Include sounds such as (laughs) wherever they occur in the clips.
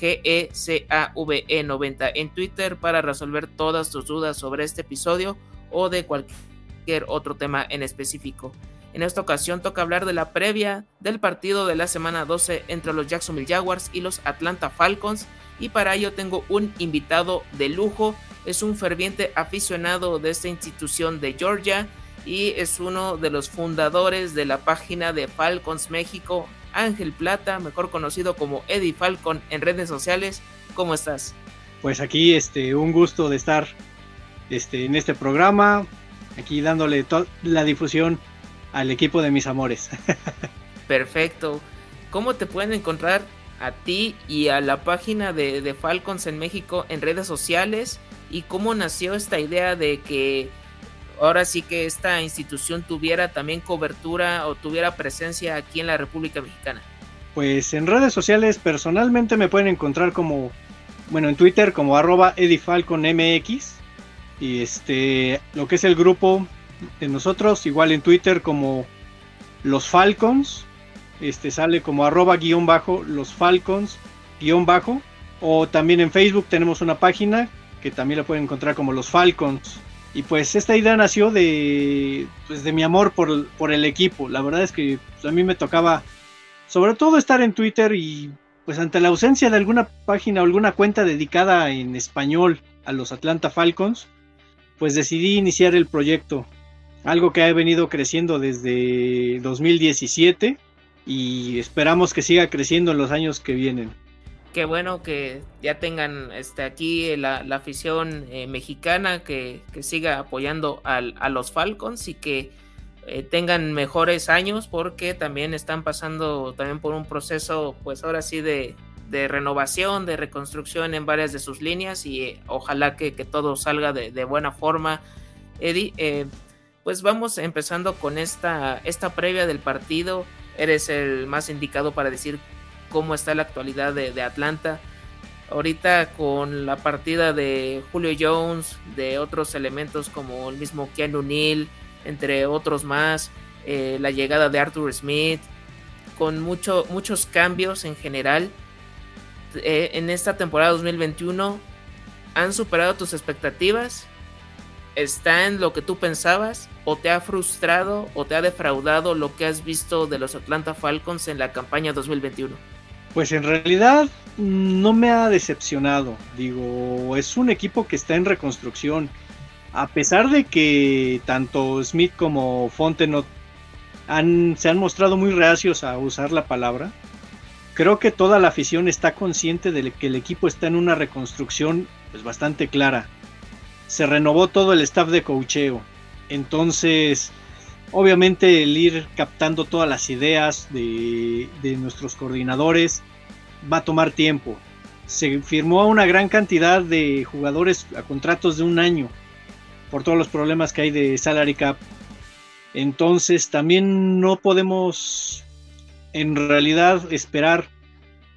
GECAVE90 en Twitter para resolver todas tus dudas sobre este episodio o de cualquier otro tema en específico. En esta ocasión toca hablar de la previa del partido de la semana 12 entre los Jacksonville Jaguars y los Atlanta Falcons y para ello tengo un invitado de lujo, es un ferviente aficionado de esta institución de Georgia y es uno de los fundadores de la página de Falcons México Ángel Plata, mejor conocido como Eddie Falcon en redes sociales. ¿Cómo estás? Pues aquí este un gusto de estar este, en este programa, aquí dándole toda la difusión al equipo de mis amores. (laughs) Perfecto. ¿Cómo te pueden encontrar a ti y a la página de, de Falcons en México en redes sociales? ¿Y cómo nació esta idea de que ahora sí que esta institución tuviera también cobertura o tuviera presencia aquí en la República Mexicana? Pues en redes sociales personalmente me pueden encontrar como, bueno, en Twitter como arroba edifalconmx y este, lo que es el grupo de nosotros, igual en Twitter como los Falcons, este sale como arroba guion bajo los Falcons guion bajo o también en Facebook tenemos una página que también la pueden encontrar como los Falcons y pues esta idea nació de, pues de mi amor por, por el equipo. La verdad es que pues, a mí me tocaba sobre todo estar en Twitter y pues ante la ausencia de alguna página o alguna cuenta dedicada en español a los Atlanta Falcons, pues decidí iniciar el proyecto. Algo que ha venido creciendo desde 2017 y esperamos que siga creciendo en los años que vienen qué bueno que ya tengan este, aquí la, afición eh, mexicana que, siga apoyando a los Falcons y que eh, tengan mejores años porque también están pasando también por un proceso pues ahora sí de, renovación, de reconstrucción en varias de sus líneas y eh, ojalá que, todo salga de, buena forma. Eddie, pues vamos empezando con esta, esta previa del partido. Eres el más indicado para decir cómo está la actualidad de, Atlanta. Ahorita con la partida de Julio Jones, de otros elementos como el mismo Keanu Neal, entre otros más, eh, la llegada de Arthur Smith, con mucho, muchos cambios en general. Eh, en esta temporada 2021, ¿han superado tus expectativas? ¿Está en lo que tú pensabas? ¿O te ha frustrado o te ha defraudado lo que has visto de los Atlanta Falcons en la campaña 2021? Pues en realidad no me ha decepcionado. Digo, es un equipo que está en reconstrucción. A pesar de que tanto Smith como Fontenot han, se han mostrado muy reacios a usar la palabra, creo que toda la afición está consciente de que el equipo está en una reconstrucción pues, bastante clara. Se renovó todo el staff de cocheo. Entonces, Obviamente el ir captando todas las ideas de, nuestros coordinadores va a tomar tiempo. Se firmó una gran cantidad de jugadores a contratos de un año por todos los problemas que hay de salary cap. Entonces también no podemos en realidad esperar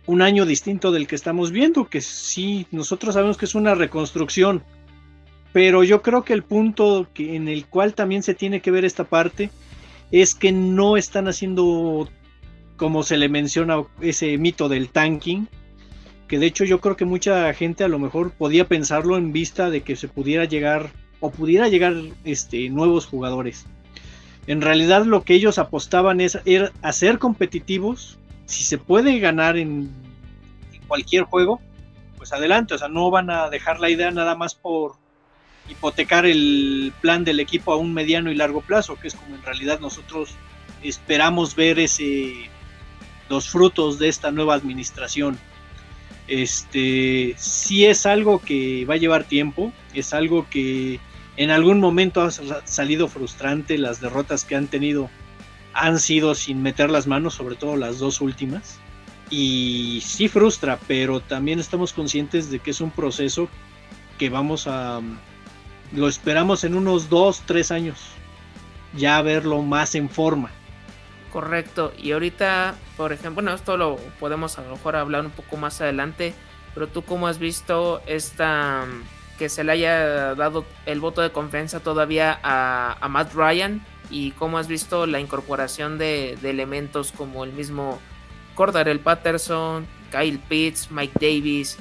un año distinto del que estamos viendo, que sí, nosotros sabemos que es una reconstrucción, pero yo creo que el punto en el cual también se tiene que ver esta parte es que no están haciendo, como se le menciona, ese mito del tanking. Que de hecho yo creo que mucha gente a lo mejor podía pensarlo en vista de que se pudiera llegar o pudiera llegar este, nuevos jugadores. En realidad lo que ellos apostaban es era a ser competitivos. Si se puede ganar en cualquier juego, pues adelante. O sea, no van a dejar la idea nada más por, hipotecar el plan del equipo a un mediano y largo plazo, que es como en realidad nosotros esperamos ver ese los frutos de esta nueva administración. Este sí es algo que va a llevar tiempo, es algo que en algún momento ha salido frustrante, las derrotas que han tenido han sido sin meter las manos, sobre todo las dos últimas. Y sí frustra, pero también estamos conscientes de que es un proceso que vamos a, Lo esperamos en unos 2, 3 años. Ya verlo más en forma. Correcto. Y ahorita, por ejemplo, bueno, esto lo podemos a lo mejor hablar un poco más adelante. Pero tú cómo has visto esta que se le haya dado el voto de confianza todavía a, Matt Ryan y cómo has visto la incorporación de, elementos como el mismo Cordarel Patterson, Kyle Pitts, Mike Davis,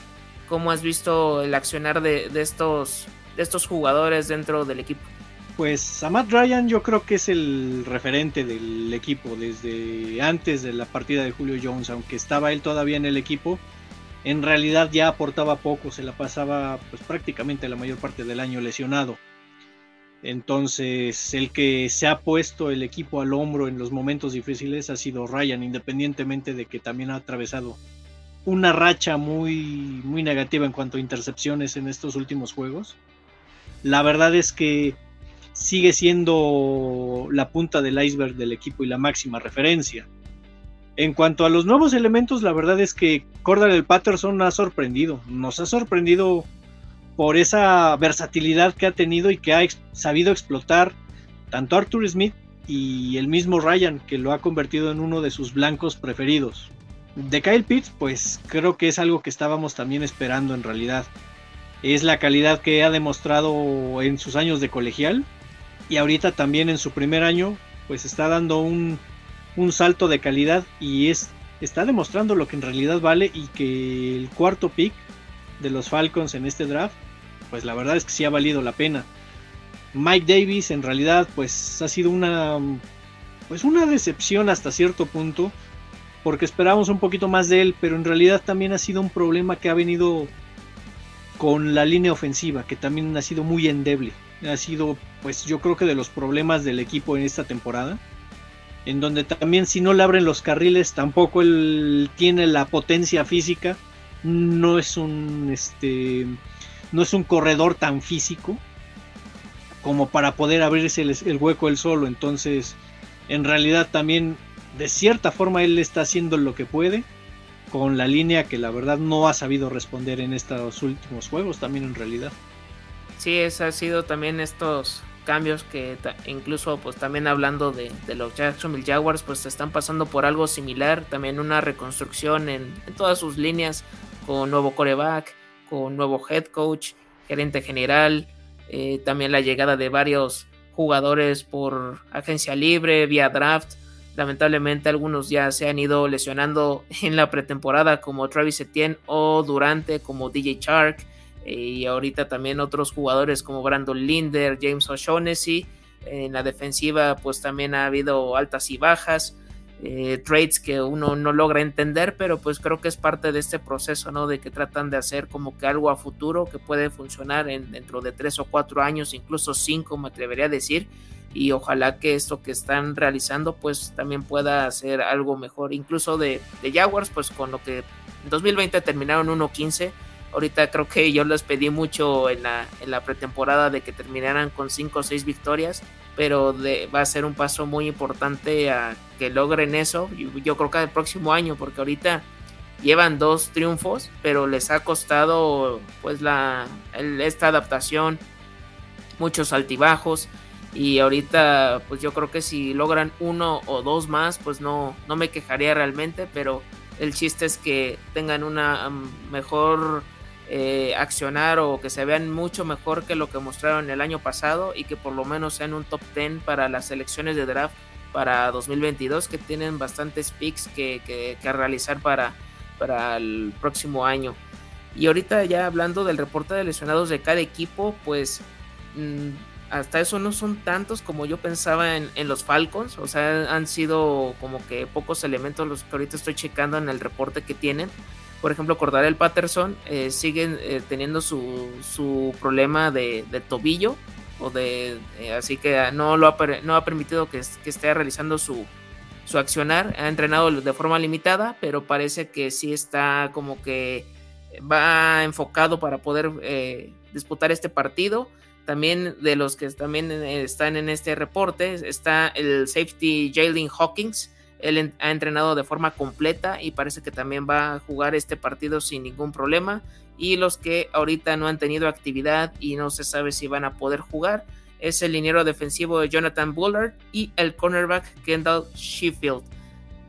cómo has visto el accionar de, estos, de estos jugadores dentro del equipo. Pues a Matt Ryan yo creo que es el referente del equipo desde antes de la partida de Julio Jones, aunque estaba él todavía en el equipo, en realidad ya aportaba poco, se la pasaba pues prácticamente la mayor parte del año lesionado. Entonces, el que se ha puesto el equipo al hombro en los momentos difíciles ha sido Ryan, independientemente de que también ha atravesado una racha muy, muy negativa en cuanto a intercepciones en estos últimos juegos. La verdad es que sigue siendo la punta del iceberg del equipo y la máxima referencia. En cuanto a los nuevos elementos, la verdad es que Cordell Patterson ha sorprendido. Nos ha sorprendido por esa versatilidad que ha tenido y que ha sabido explotar tanto Arthur Smith y el mismo Ryan, que lo ha convertido en uno de sus blancos preferidos. De Kyle Pitts, pues creo que es algo que estábamos también esperando en realidad. Es la calidad que ha demostrado en sus años de colegial y ahorita también en su primer año, pues está dando un un salto de calidad y es, está demostrando lo que en realidad vale y que el cuarto pick de los Falcons en este draft, pues la verdad es que sí ha valido la pena. Mike Davis en realidad pues ha sido una pues una decepción hasta cierto punto porque esperábamos un poquito más de él, pero en realidad también ha sido un problema que ha venido con la línea ofensiva, que también ha sido muy endeble. Ha sido pues yo creo que de los problemas del equipo en esta temporada en donde también si no le abren los carriles tampoco él tiene la potencia física, no es un este no es un corredor tan físico como para poder abrirse el, hueco él solo, entonces en realidad también de cierta forma él está haciendo lo que puede con la línea que la verdad no ha sabido responder en estos últimos juegos también en realidad. Sí, esa ha sido también estos cambios que incluso pues también hablando de, los Jacksonville Jaguars pues están pasando por algo similar, también una reconstrucción en, todas sus líneas con nuevo coreback, con nuevo head coach, gerente general, eh, también la llegada de varios jugadores por agencia libre, vía draft. Lamentablemente algunos ya se han ido lesionando (laughs) en la pretemporada como Travis Etienne o durante como DJ Shark y ahorita también otros jugadores como Brandon Linder, James O'Shaughnessy. En la defensiva pues también ha habido altas y bajas, eh, trades que uno no logra entender, pero pues creo que es parte de este proceso, ¿no? De que tratan de hacer como que algo a futuro que puede funcionar en, dentro de tres o cuatro años, incluso cinco me atrevería a decir, y ojalá que esto que están realizando pues también pueda hacer algo mejor, incluso de, de Jaguars, pues con lo que en 2020 terminaron 1-15 Ahorita creo que yo les pedí mucho en la, en la pretemporada de que terminaran con 5 o 6 victorias, pero va a ser un paso muy importante a que logren eso. Yo, yo creo que el próximo año, porque ahorita llevan dos triunfos, pero les ha costado pues la, esta adaptación, muchos altibajos. Y ahorita, pues yo creo que si logran uno o dos más, pues no, no me quejaría realmente, pero el chiste es que tengan una um, mejor eh, accionar o que se vean mucho mejor que lo que mostraron el año pasado y que por lo menos sean un top 10 para las selecciones de draft para 2022 que tienen bastantes picks que, realizar para, para el próximo año. Y ahorita ya hablando del reporte de lesionados de cada equipo, pues mm, hasta eso no son tantos como yo pensaba en, en, los Falcons. O sea, han sido como que pocos elementos los que ahorita estoy checando en el reporte que tienen por ejemplo, el Patterson eh, sigue eh, teniendo su, problema de, tobillo, o de, eh, así que no, lo ha, no ha permitido que, esté realizando su, su accionar. Ha entrenado de forma limitada, pero parece que sí está como que va enfocado para poder disputar este partido. También de los que también están en este reporte está el safety Jalen Hawkins, Él ha entrenado de forma completa y parece que también va a jugar este partido sin ningún problema. Y los que ahorita no han tenido actividad y no se sabe si van a poder jugar es el liniero defensivo de Jonathan Bullard y el cornerback Kendall Sheffield.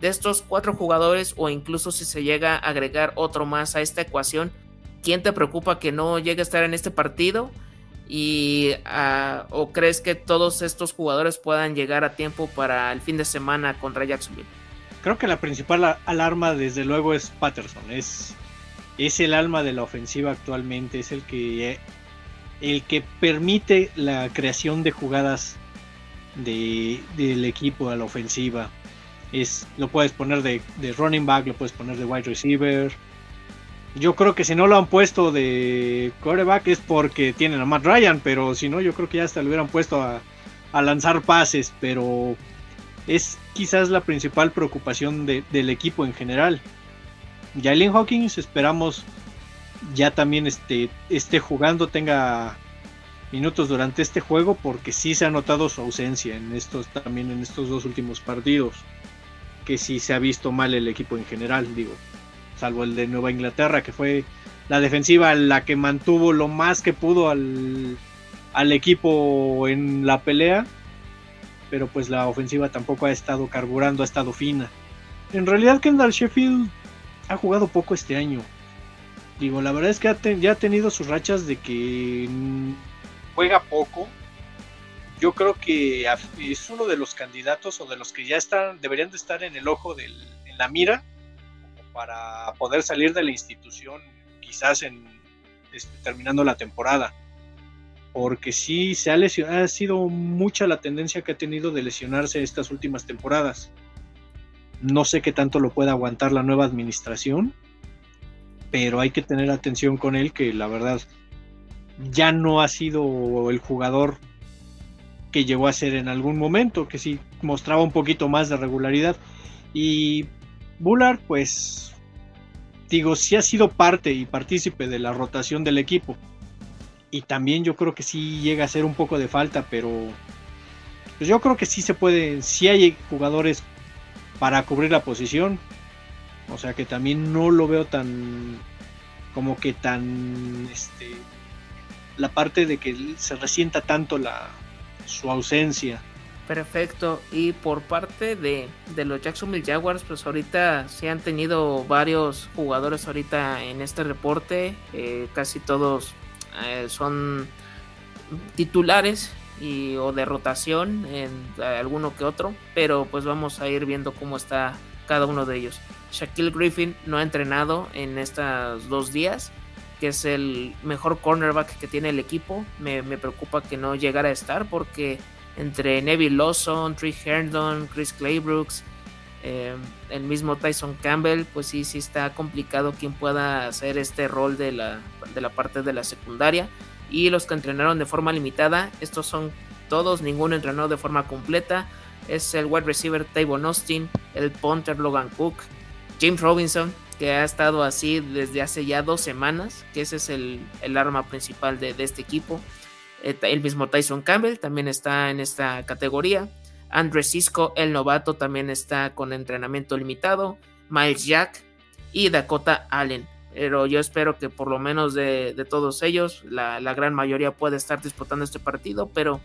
De estos cuatro jugadores o incluso si se llega a agregar otro más a esta ecuación, ¿quién te preocupa que no llegue a estar en este partido? Y ah, o crees que todos estos jugadores puedan llegar a tiempo para el fin de semana contra Jacksonville? Creo que la principal alarma desde luego es Patterson, es, es el alma de la ofensiva actualmente, es el que, el que permite la creación de jugadas de, del equipo a la ofensiva. Es, lo puedes poner de, de running back, lo puedes poner de wide receiver, yo creo que si no lo han puesto de coreback es porque tienen a Matt Ryan, pero si no, yo creo que ya hasta lo hubieran puesto a, lanzar pases, pero es quizás la principal preocupación del equipo en general. Jalen Hawkins esperamos ya también esté, esté jugando, tenga minutos durante este juego, porque sí se ha notado su ausencia en estos, también en estos dos últimos partidos, que sí se ha visto mal el equipo en general, digo salvo el de Nueva Inglaterra, que fue la defensiva la que mantuvo lo más que pudo al, equipo en la pelea, pero pues la ofensiva tampoco ha estado carburando, ha estado fina. En realidad Kendall Sheffield ha jugado poco este año. Digo, la verdad es que ya ha tenido sus rachas de que juega poco. Yo creo que es uno de los candidatos o de los que ya están, deberían de estar en el ojo del, en la mira para poder salir de la institución quizás en este, terminando la temporada. Porque sí se ha lesionado, ha sido mucha la tendencia que ha tenido de lesionarse estas últimas temporadas. No sé qué tanto lo pueda aguantar la nueva administración, pero hay que tener atención con él que la verdad ya no ha sido el jugador que llegó a ser en algún momento, que sí mostraba un poquito más de regularidad. Y Bullard, pues, digo, sí ha sido parte y partícipe de la rotación del equipo. Y también yo creo que sí llega a ser un poco de falta, pero pues yo creo que sí se puede, sí hay jugadores para cubrir la posición. O sea que también no lo veo tan, como que tan, este, la parte de que se resienta tanto la, su ausencia. Perfecto. Y por parte de, los Jacksonville Jaguars, pues ahorita se han tenido varios jugadores ahorita en este reporte. Eh, casi todos eh, son titulares y, o de rotación en alguno que otro. Pero pues vamos a ir viendo cómo está cada uno de ellos. Shaquille Griffin no ha entrenado en estos dos días que es el mejor cornerback que tiene el equipo. Me, me preocupa que no llegara a estar porque entre Neville Lawson, Trey Herndon, Chris Claybrooks, eh, el mismo Tyson Campbell, pues sí, sí está complicado quien pueda hacer este rol de la, de la parte de la secundaria. Y los que entrenaron de forma limitada, estos son todos, ninguno entrenó de forma completa. Es el wide receiver Tavon Austin, el punter Logan Cook, James Robinson, que ha estado así desde hace ya dos semanas, que ese es el, arma principal de, de este equipo. El mismo Tyson Campbell también está en esta categoría. Andre Cisco, el novato, también está con entrenamiento limitado. Miles Jack y Dakota Allen. Pero yo espero que por lo menos de, todos ellos, la, gran mayoría pueda estar disputando este partido. Pero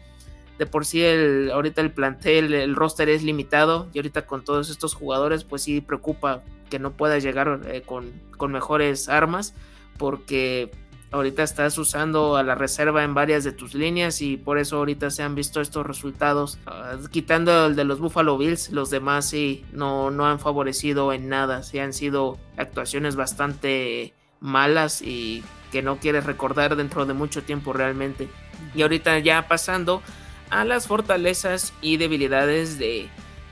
de por sí, el, ahorita el plantel, el roster es limitado. Y ahorita con todos estos jugadores, pues sí preocupa que no pueda llegar eh, con mejores armas. Porque ahorita estás usando a la reserva en varias de tus líneas y por eso ahorita se han visto estos resultados. Ah, quitando el de los Buffalo Bills, los demás sí no, no han favorecido en nada. Sí han sido actuaciones bastante malas y que no quieres recordar dentro de mucho tiempo realmente. Y ahorita ya pasando a las fortalezas y debilidades de,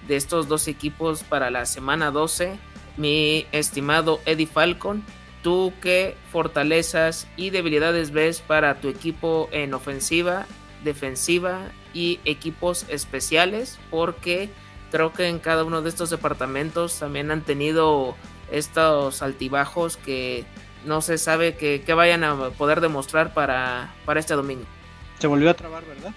de estos dos equipos para la semana 12. Mi estimado Eddie Falcon ¿Tú qué fortalezas y debilidades ves para tu equipo en ofensiva, defensiva y equipos especiales? Porque creo que en cada uno de estos departamentos también han tenido estos altibajos que no se sabe que, vayan a poder demostrar para, para este domingo. Se volvió a trabar, ¿verdad?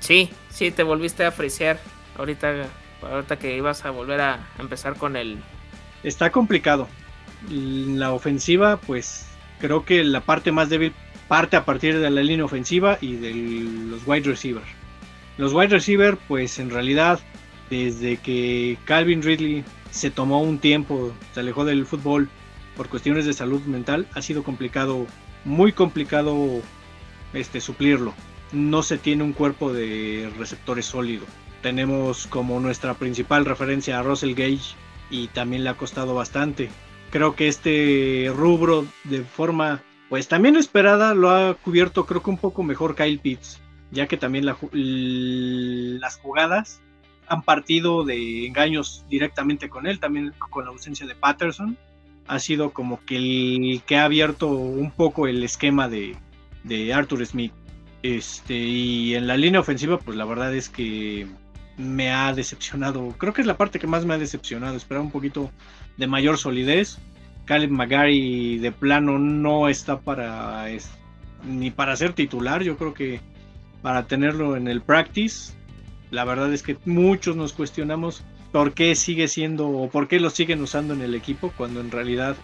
Sí, sí, te volviste a apreciar ahorita ahorita que ibas a volver a empezar con el... Está complicado. La ofensiva, pues creo que la parte más débil parte a partir de la línea ofensiva y de los wide receivers. Los wide receivers, pues en realidad, desde que Calvin Ridley se tomó un tiempo, se alejó del fútbol por cuestiones de salud mental, ha sido complicado, muy complicado este, suplirlo. No se tiene un cuerpo de receptores sólido. Tenemos como nuestra principal referencia a Russell Gage y también le ha costado bastante. Creo que este rubro de forma pues también esperada lo ha cubierto creo que un poco mejor Kyle Pitts, ya que también las jugadas han partido de engaños directamente con él, también con la ausencia de Patterson. Ha sido como que el que ha abierto un poco el esquema de, de Arthur Smith. Este, y en la línea ofensiva, pues la verdad es que me ha decepcionado. Creo que es la parte que más me ha decepcionado. Esperaba un poquito de mayor solidez. Caleb McGarry de plano no está para ni para ser titular. Yo creo que para tenerlo en el practice, la verdad es que muchos nos cuestionamos por qué sigue siendo o por qué lo siguen usando en el equipo cuando en realidad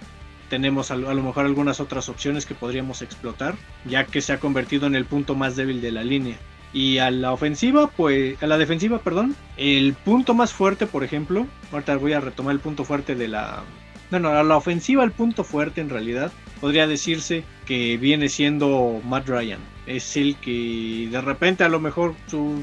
tenemos a, lo mejor algunas otras opciones que podríamos explotar, ya que se ha convertido en el punto más débil de la línea. Y a la ofensiva, pues, a la defensiva, perdón, el punto más fuerte, por ejemplo, ahorita voy a retomar el punto fuerte de la, bueno, a la ofensiva, el punto fuerte en realidad, podría decirse que viene siendo Matt Ryan. Es el que de repente a lo mejor su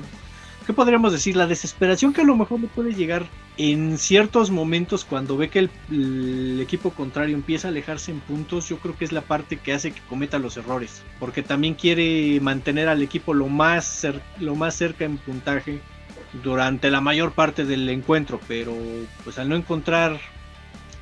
¿qué podríamos decir? La desesperación que a lo mejor le puede llegar en ciertos momentos cuando ve que el, equipo contrario empieza a alejarse en puntos, yo creo que es la parte que hace que cometa los errores, porque también quiere mantener al equipo lo más, lo más cerca en puntaje durante la mayor parte del encuentro, pero pues al no encontrar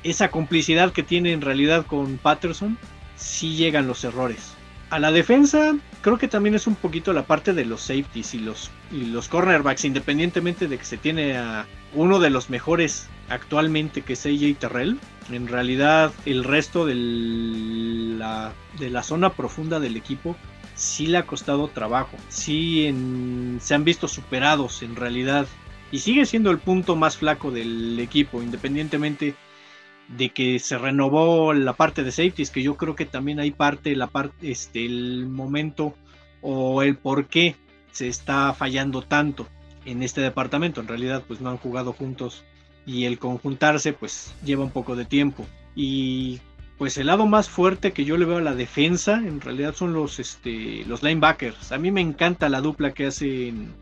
esa complicidad que tiene en realidad con Patterson, sí llegan los errores. A la defensa, creo que también es un poquito la parte de los safeties y los, y los cornerbacks, independientemente de que se tiene a uno de los mejores actualmente que es AJ Terrell. En realidad, el resto de la, de la zona profunda del equipo sí le ha costado trabajo. Sí se han visto superados en realidad. Y sigue siendo el punto más flaco del equipo, independientemente de que se renovó la parte de safeties, que yo creo que también hay parte, la parte, este, el momento o el por qué se está fallando tanto en este departamento. En realidad, pues no han jugado juntos y el conjuntarse, pues lleva un poco de tiempo. Y pues el lado más fuerte que yo le veo a la defensa, en realidad son los, este, los linebackers. A mí me encanta la dupla que hacen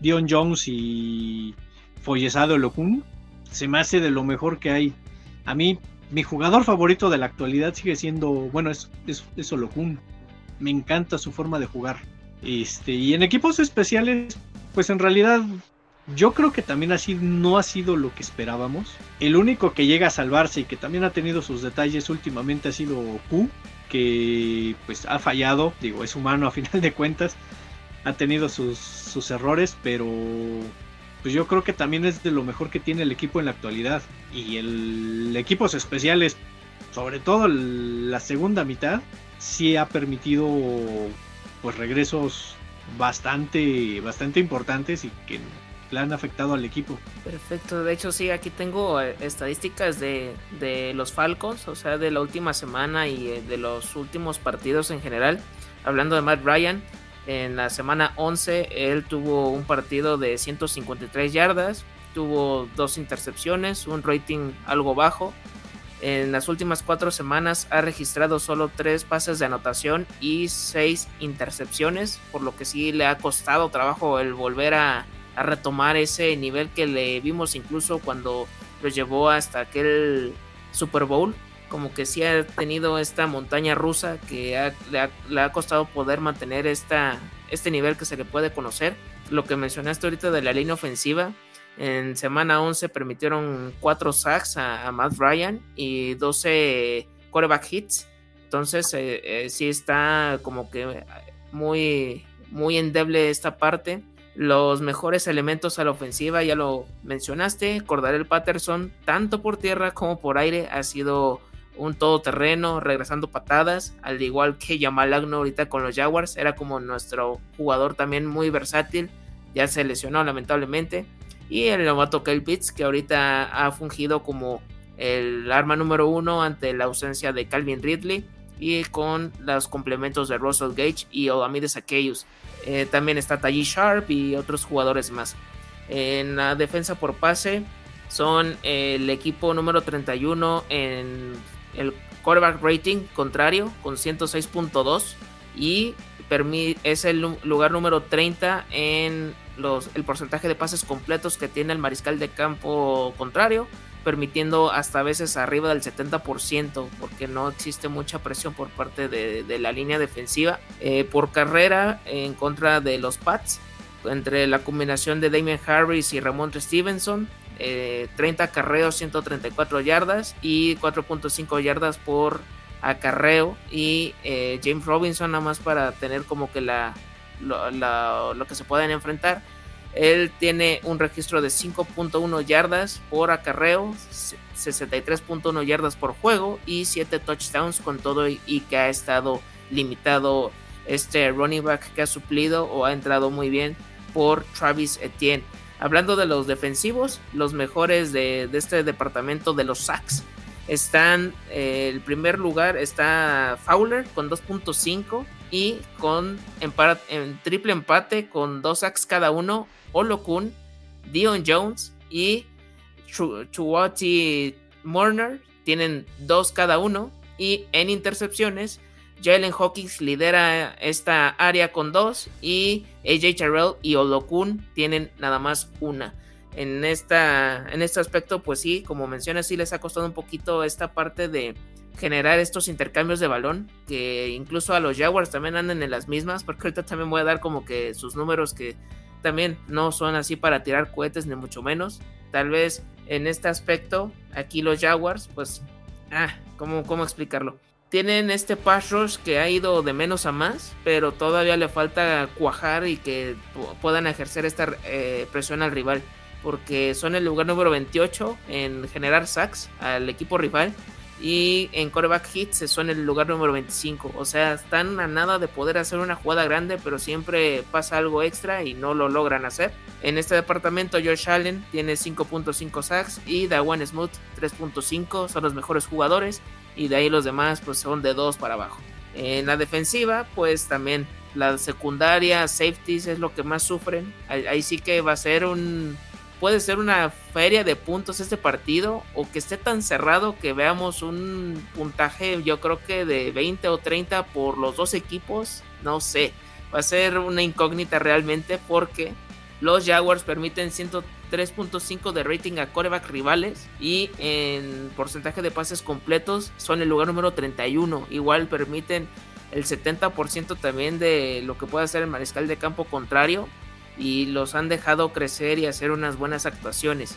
Dion Jones y Follesado Locun. Se me hace de lo mejor que hay a mí, mi jugador favorito de la actualidad sigue siendo, bueno, es, es, es Me encanta su forma de jugar. Este, y en equipos especiales, pues en realidad yo creo que también así no ha sido lo que esperábamos. El único que llega a salvarse y que también ha tenido sus detalles últimamente ha sido Q, que pues ha fallado, digo, es humano a (laughs) final de cuentas, ha tenido sus, sus errores, pero pues yo creo que también es de lo mejor que tiene el equipo en la actualidad. Y el equipos especiales, sobre todo la segunda mitad, sí ha permitido pues regresos bastante, bastante importantes y que le han afectado al equipo. Perfecto, de hecho sí, aquí tengo eh, estadísticas de, de los Falcons, o sea, de la última semana y eh, de los últimos partidos en general. Hablando de Matt Ryan, en la semana 11 él tuvo un partido de 153 yardas, tuvo dos intercepciones, un rating algo bajo. En las últimas cuatro semanas ha registrado solo tres pases de anotación y seis intercepciones, por lo que sí le ha costado trabajo el volver a, retomar ese nivel que le vimos incluso cuando lo llevó hasta aquel Super Bowl como que sí ha tenido esta montaña rusa que le, ha, costado poder mantener esta, este nivel que se le puede conocer. Lo que mencionaste ahorita de la línea ofensiva, en semana 11 permitieron 4 sacks a, Matt Ryan y 12 quarterback hits. Entonces eh, eh, sí está como que muy, muy endeble esta parte. Los mejores elementos a la ofensiva, ya lo mencionaste, Cordarel Patterson, tanto por tierra como por aire, ha sido un todoterreno, regresando patadas, al igual que Jamal Agno ahorita con los Jaguars, era como nuestro jugador también muy versátil, ya se lesionó lamentablemente. y el novato Kyle Pitts, que ahorita ha fungido como el arma número uno ante la ausencia de Calvin Ridley y con los complementos de Russell Gage y Olamide Aquellos. Eh, también está Taji Sharp y otros jugadores más. En la defensa por pase son el equipo número 31 en el quarterback rating contrario con 106.2 y es el lugar número 30 en los, el porcentaje de pases completos que tiene el mariscal de campo contrario, permitiendo hasta veces arriba del 70%, porque no existe mucha presión por parte de, la línea defensiva. Eh, por carrera en contra de los Pats, entre la combinación de Damien Harris y Ramon Stevenson, 30 eh, carreos, 134 yardas y 4.5 yardas por acarreo y eh, James Robinson nada más para tener como que la, lo, que se pueden enfrentar. Él tiene un registro de 5.1 yardas por acarreo, 63.1 yardas por juego y 7 touchdowns con todo y, que ha estado limitado este running back que ha suplido o ha entrado muy bien por Travis Etienne. Hablando de los defensivos, los mejores de, este departamento de los sacks están, eh, el primer lugar está Fowler con 2.5 y con en triple empate con dos sacks cada uno, Olokun, Dion Jones y Chuwati Murner tienen dos cada uno y en intercepciones Jalen Hawkins lidera esta área con dos y AJ Terrell y Olokun tienen nada más una en, esta, en este aspecto, pues sí, como mencionas, sí les ha costado un poquito esta parte de generar estos intercambios de balón, que incluso a los Jaguars también andan en las mismas, porque ahorita también voy a dar como que sus números que también no son así para tirar cohetes, ni mucho menos. Tal vez en este aspecto, aquí los Jaguars, pues, ah, ¿cómo, cómo explicarlo? Tienen este pass rush que ha ido de menos a más, pero todavía le falta cuajar y que puedan ejercer esta eh, presión al rival porque son el lugar número 28 en generar sacks al equipo rival y en coreback hits son el lugar número 25. O sea, están a nada de poder hacer una jugada grande, pero siempre pasa algo extra y no lo logran hacer. En este departamento, Josh Allen tiene 5.5 sacks y Dawan Smooth 3.5 son los mejores jugadores y de ahí los demás pues son de 2 para abajo. En la defensiva, pues también la secundaria, safeties es lo que más sufren. ahí sí que va a ser un puede ser una feria de puntos este partido o que esté tan cerrado que veamos un puntaje yo creo que de 20 o 30 por los dos equipos, no sé, va a ser una incógnita realmente porque los Jaguars permiten 103.5 de rating a coreback rivales y en porcentaje de pases completos son el lugar número 31, igual permiten el 70% también de lo que puede hacer el mariscal de campo contrario y los han dejado crecer y hacer unas buenas actuaciones.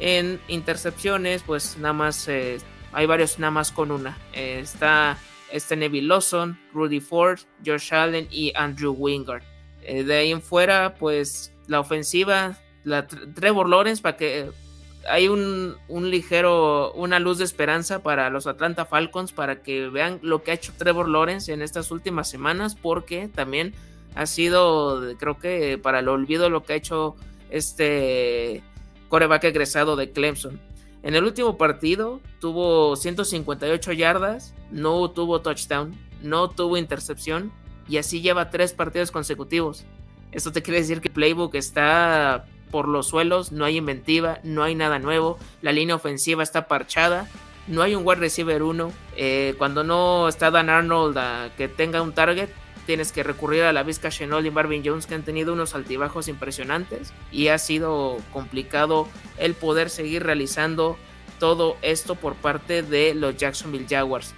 En intercepciones, pues nada más eh, hay varios nada más con una. Eh, está este Neville Lawson, Rudy Ford, Josh Allen y Andrew Wingard. Eh, de ahí en fuera, pues la ofensiva, Trevor Lawrence, para que hay un, un, ligero, una luz de esperanza para los Atlanta Falcons, para que vean lo que ha hecho Trevor Lawrence en estas últimas semanas, porque también ha sido, creo que para el olvido lo que ha hecho este coreback egresado de Clemson. En el último partido tuvo 158 yardas, no tuvo touchdown, no tuvo intercepción y así lleva tres partidos consecutivos. Esto te quiere decir que el playbook está por los suelos, no hay inventiva, no hay nada nuevo, la línea ofensiva está parchada, no hay un wide receiver 1. Eh, cuando no está Dan Arnold a que tenga un target, tienes que recurrir a la Vizca Chenol y Marvin Jones que han tenido unos altibajos impresionantes y ha sido complicado el poder seguir realizando todo esto por parte de los Jacksonville Jaguars.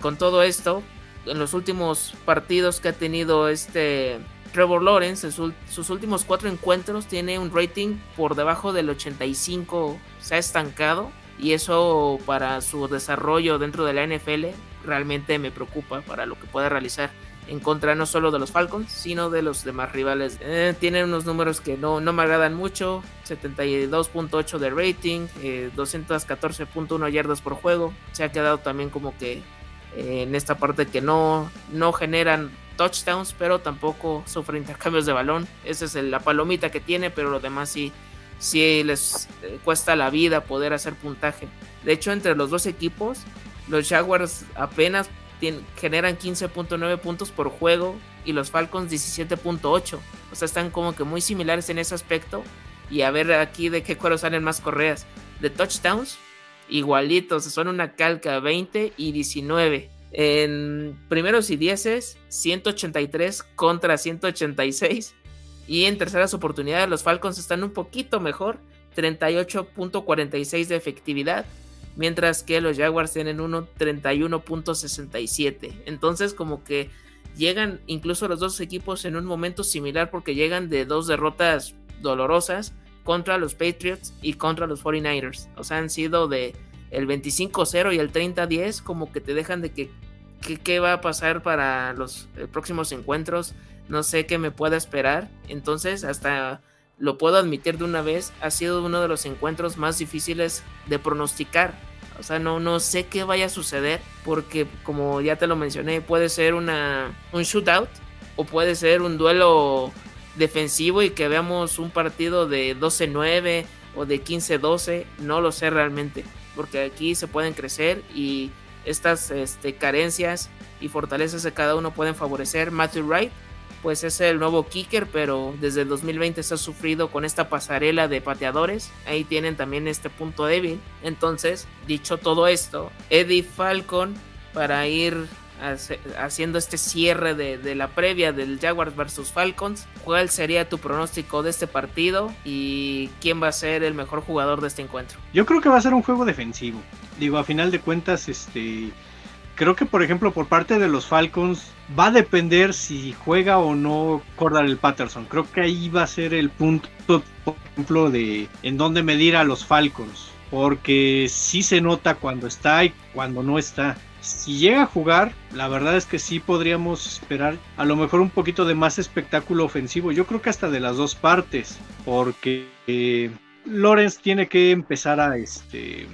Con todo esto, en los últimos partidos que ha tenido este Trevor Lawrence, sus últimos cuatro encuentros tiene un rating por debajo del 85, se ha estancado y eso para su desarrollo dentro de la NFL realmente me preocupa para lo que pueda realizar en contra no solo de los Falcons, sino de los demás rivales. Eh, tienen unos números que no, no me agradan mucho, 72.8 de rating, 214.1 eh, yardas por juego. Se ha quedado también como que eh, en esta parte que no, no generan touchdowns, pero tampoco sufre intercambios de balón. Esa es la palomita que tiene, pero lo demás sí sí les eh, cuesta la vida poder hacer puntaje. De hecho, entre los dos equipos, los Jaguars apenas generan 15.9 puntos por juego y los Falcons 17.8. O sea, están como que muy similares en ese aspecto. Y a ver aquí de qué cuero salen más correas. De touchdowns, igualitos, son una calca 20 y 19. En primeros y dieces, 183 contra 186. Y en terceras oportunidades, los Falcons están un poquito mejor, 38.46 de efectividad. Mientras que los Jaguars tienen 31.67. Entonces, como que llegan incluso los dos equipos en un momento similar porque llegan de dos derrotas dolorosas contra los Patriots y contra los 49ers. O sea, han sido de el 25-0 y el 30-10 como que te dejan de que qué va a pasar para los eh, próximos encuentros. No sé qué me pueda esperar. Entonces, hasta lo puedo admitir de una vez, ha sido uno de los encuentros más difíciles de pronosticar. O sea, no, no sé qué vaya a suceder porque como ya te lo mencioné, puede ser una, un shootout o puede ser un duelo defensivo y que veamos un partido de 12-9 o de 15-12, no lo sé realmente, porque aquí se pueden crecer y estas este, carencias y fortalezas de cada uno pueden favorecer. Matthew Wright, pues es el nuevo kicker, pero desde el 2020 se ha sufrido con esta pasarela de pateadores. Ahí tienen también este punto débil. Entonces, dicho todo esto, Eddie Falcon para ir haciendo este cierre de, la previa del Jaguars versus Falcons. ¿Cuál sería tu pronóstico de este partido y quién va a ser el mejor jugador de este encuentro? Yo creo que va a ser un juego defensivo. Digo, a final de cuentas, este, creo que por ejemplo por parte de los Falcons va a depender si juega o no el Patterson. Creo que ahí va a ser el punto, por ejemplo, de en dónde medir a los Falcons. Porque sí se nota cuando está y cuando no está. Si llega a jugar, la verdad es que sí podríamos esperar a lo mejor un poquito de más espectáculo ofensivo. Yo creo que hasta de las dos partes. Porque eh, Lawrence tiene que empezar a este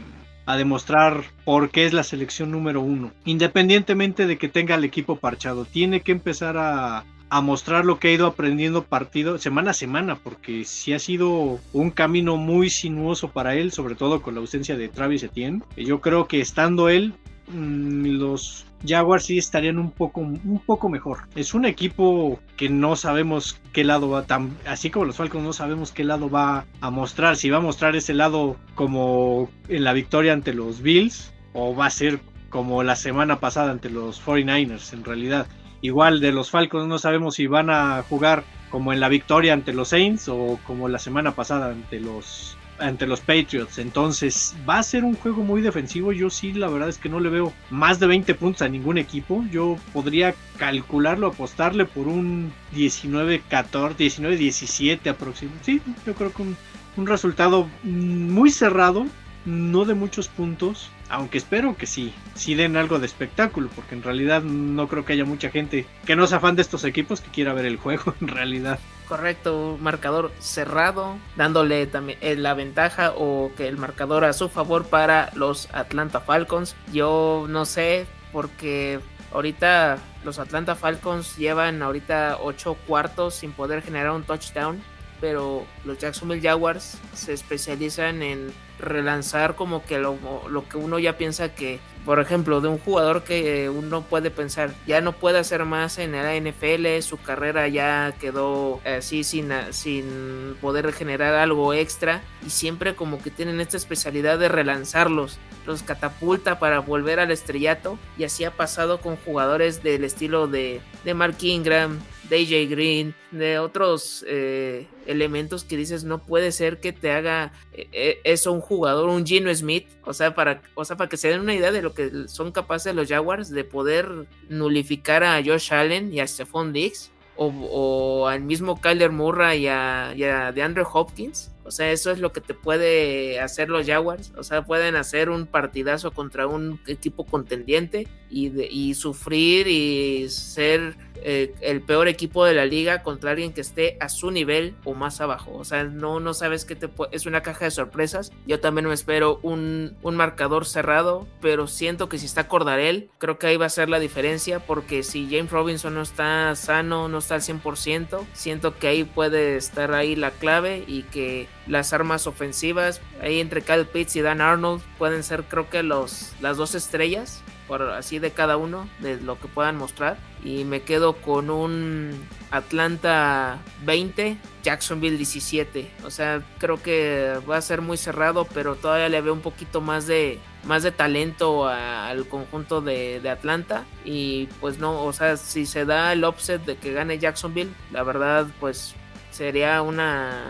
a demostrar por qué es la selección número uno. Independientemente de que tenga el equipo parchado, tiene que empezar a, mostrar lo que ha ido aprendiendo partido semana a semana, porque sí ha sido un camino muy sinuoso para él, sobre todo con la ausencia de Travis Etienne. Yo creo que estando él, mm, los Jaguars sí estarían un poco, un poco mejor. Es un equipo que no sabemos qué lado va, tan, así como los Falcons no sabemos qué lado va a mostrar. Si va a mostrar ese lado como en la victoria ante los Bills o va a ser como la semana pasada ante los 49ers en realidad. Igual de los Falcons no sabemos si van a jugar como en la victoria ante los Saints o como la semana pasada ante los ante los Patriots. Entonces va a ser un juego muy defensivo. Yo sí, la verdad es que no le veo más de 20 puntos a ningún equipo. Yo podría calcularlo, apostarle por un 19-14, 19-17 aproximadamente. Sí, yo creo que un, un resultado muy cerrado, no de muchos puntos. Aunque espero que sí, sí den algo de espectáculo, porque en realidad no creo que haya mucha gente que no sea fan de estos equipos que quiera ver el juego (laughs) en realidad correcto, marcador cerrado, dándole también eh, la ventaja o que el marcador a su favor para los Atlanta Falcons. Yo no sé, porque ahorita los Atlanta Falcons llevan ahorita 8 cuartos sin poder generar un touchdown, pero los Jacksonville Jaguars se especializan en relanzar como que lo, lo, que uno ya piensa que, por ejemplo, de un jugador que uno puede pensar, ya no puede hacer más en la NFL, su carrera ya quedó así sin, sin poder generar algo extra y siempre como que tienen esta especialidad de relanzarlos, los catapulta para volver al estrellato y así ha pasado con jugadores del estilo de, de Mark Ingram, DJ Green, de otros eh, elementos que dices no puede ser que te haga eh, eh, eso un jugador, un Gino Smith, o sea, para, o sea, para que se den una idea de lo que son capaces los Jaguars de poder nulificar a Josh Allen y a Stephon Diggs. O, al mismo Kyler Murray y a, y a DeAndre Hopkins. O sea, eso es lo que te puede hacer los Jaguars. O sea, pueden hacer un partidazo contra un equipo contendiente y, y sufrir y ser eh, el peor equipo de la liga contra alguien que esté a su nivel o más abajo. O sea, no, no sabes qué te es una caja de sorpresas. Yo también me espero un, un marcador cerrado, pero siento que si está Cordarel, creo que ahí va a ser la diferencia porque si James Robinson no está sano, no está al 100%, siento que ahí puede estar ahí la clave y que las armas ofensivas ahí entre Kyle Pitts y Dan Arnold pueden ser creo que los, las dos estrellas por así de cada uno de lo que puedan mostrar. Y me quedo con un Atlanta 20 Jacksonville 17 o sea creo que va a ser muy cerrado pero todavía le veo un poquito más de más de talento al conjunto de, de, Atlanta. Y pues no o sea si se da el offset de que gane Jacksonville la verdad pues sería una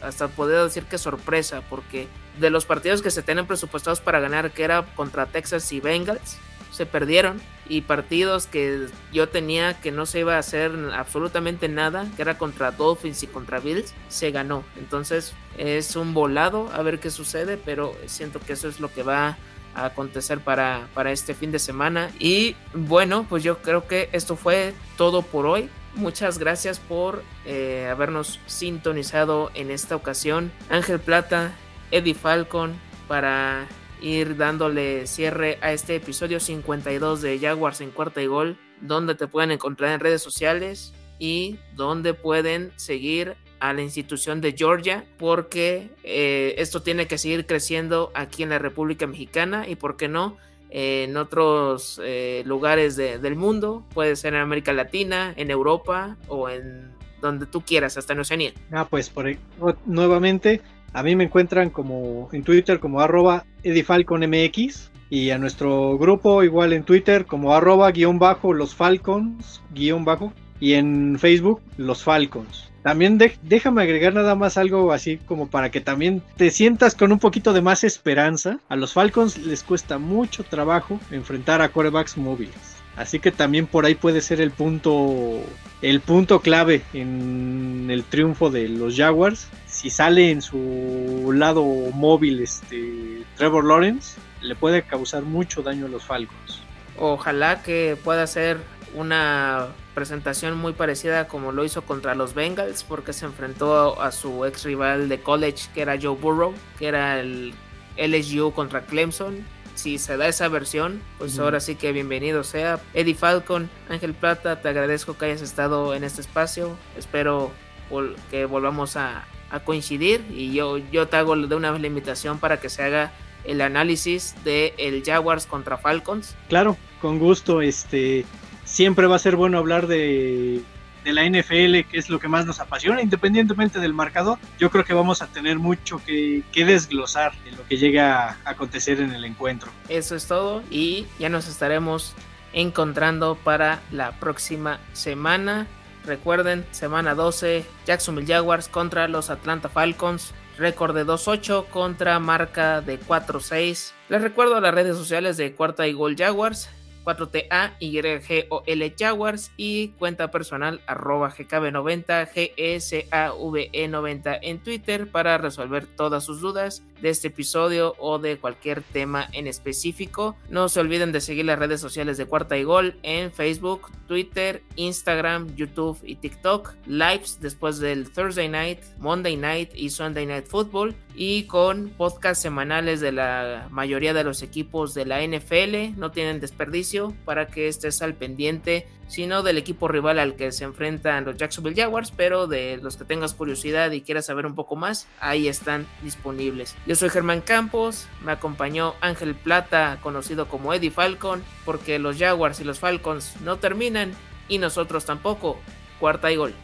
hasta poder decir que sorpresa porque de los partidos que se tienen presupuestados para ganar que era contra Texas y Bengals se perdieron y partidos que yo tenía que no se iba a hacer absolutamente nada, que era contra Dolphins y contra Bills, se ganó. Entonces es un volado a ver qué sucede, pero siento que eso es lo que va a acontecer para, para este fin de semana. Y bueno, pues yo creo que esto fue todo por hoy. Muchas gracias por eh, habernos sintonizado en esta ocasión. Ángel Plata, Eddie Falcon, para ir dándole cierre a este episodio 52 de Jaguars en cuarta y gol, donde te pueden encontrar en redes sociales y donde pueden seguir a la institución de Georgia porque eh, esto tiene que seguir creciendo aquí en la República Mexicana y por qué no en otros eh, lugares del mundo, puede ser en América Latina, en Europa o en donde tú quieras, hasta en Oceanía. Ah, pues por nuevamente a mí me encuentran como en Twitter como arroba edifalconmx y a nuestro grupo igual en Twitter como arroba guion bajo los falcons guion bajo y en Facebook los falcons. También déjame agregar nada más algo así como para que también te sientas con un poquito de más esperanza. A los Falcons les cuesta mucho trabajo enfrentar a corebacks móviles. Así que también por ahí puede ser el punto el punto clave en el triunfo de los Jaguars. Si sale en su lado móvil este Trevor Lawrence, le puede causar mucho daño a los Falcons. Ojalá que pueda ser una presentación muy parecida como lo hizo contra los Bengals porque se enfrentó a su ex rival de college que era Joe Burrow, que era el LSU contra Clemson si se da esa versión, pues ahora sí que bienvenido sea. Eddie Falcon, Ángel Plata, te agradezco que hayas estado en este espacio. Espero que volvamos a, coincidir y yo, yo te hago de una vez la invitación para que se haga el análisis de el Jaguars contra Falcons. Claro, con gusto. Este siempre va a ser bueno hablar de de la NFL, que es lo que más nos apasiona, independientemente del marcador, yo creo que vamos a tener mucho que, desglosar de lo que llega a acontecer en el encuentro. Eso es todo y ya nos estaremos encontrando para la próxima semana. Recuerden, semana 12, Jacksonville Jaguars contra los Atlanta Falcons. Récord de 2-8 contra marca de 4-6. Les recuerdo las redes sociales de Cuarta y Gol Jaguars. 4TA YGOL Jaguars y cuenta personal arroba GKB90 GSAVE90 en Twitter para resolver todas sus dudas de este episodio o de cualquier tema en específico. No se olviden de seguir las redes sociales de Cuarta y Gol en Facebook, Twitter, Instagram, YouTube y TikTok. Lives después del Thursday Night, Monday Night y Sunday Night Football y con podcasts semanales de la mayoría de los equipos de la NFL. No tienen desperdicio para que estés al pendiente, sino del equipo rival al que se enfrentan los Jacksonville Jaguars, pero de los que tengas curiosidad y quieras saber un poco más, ahí están disponibles. Yo soy Germán Campos, me acompañó Ángel Plata, conocido como Eddie Falcon, porque los Jaguars y los Falcons no terminan y nosotros tampoco. Cuarta y gol.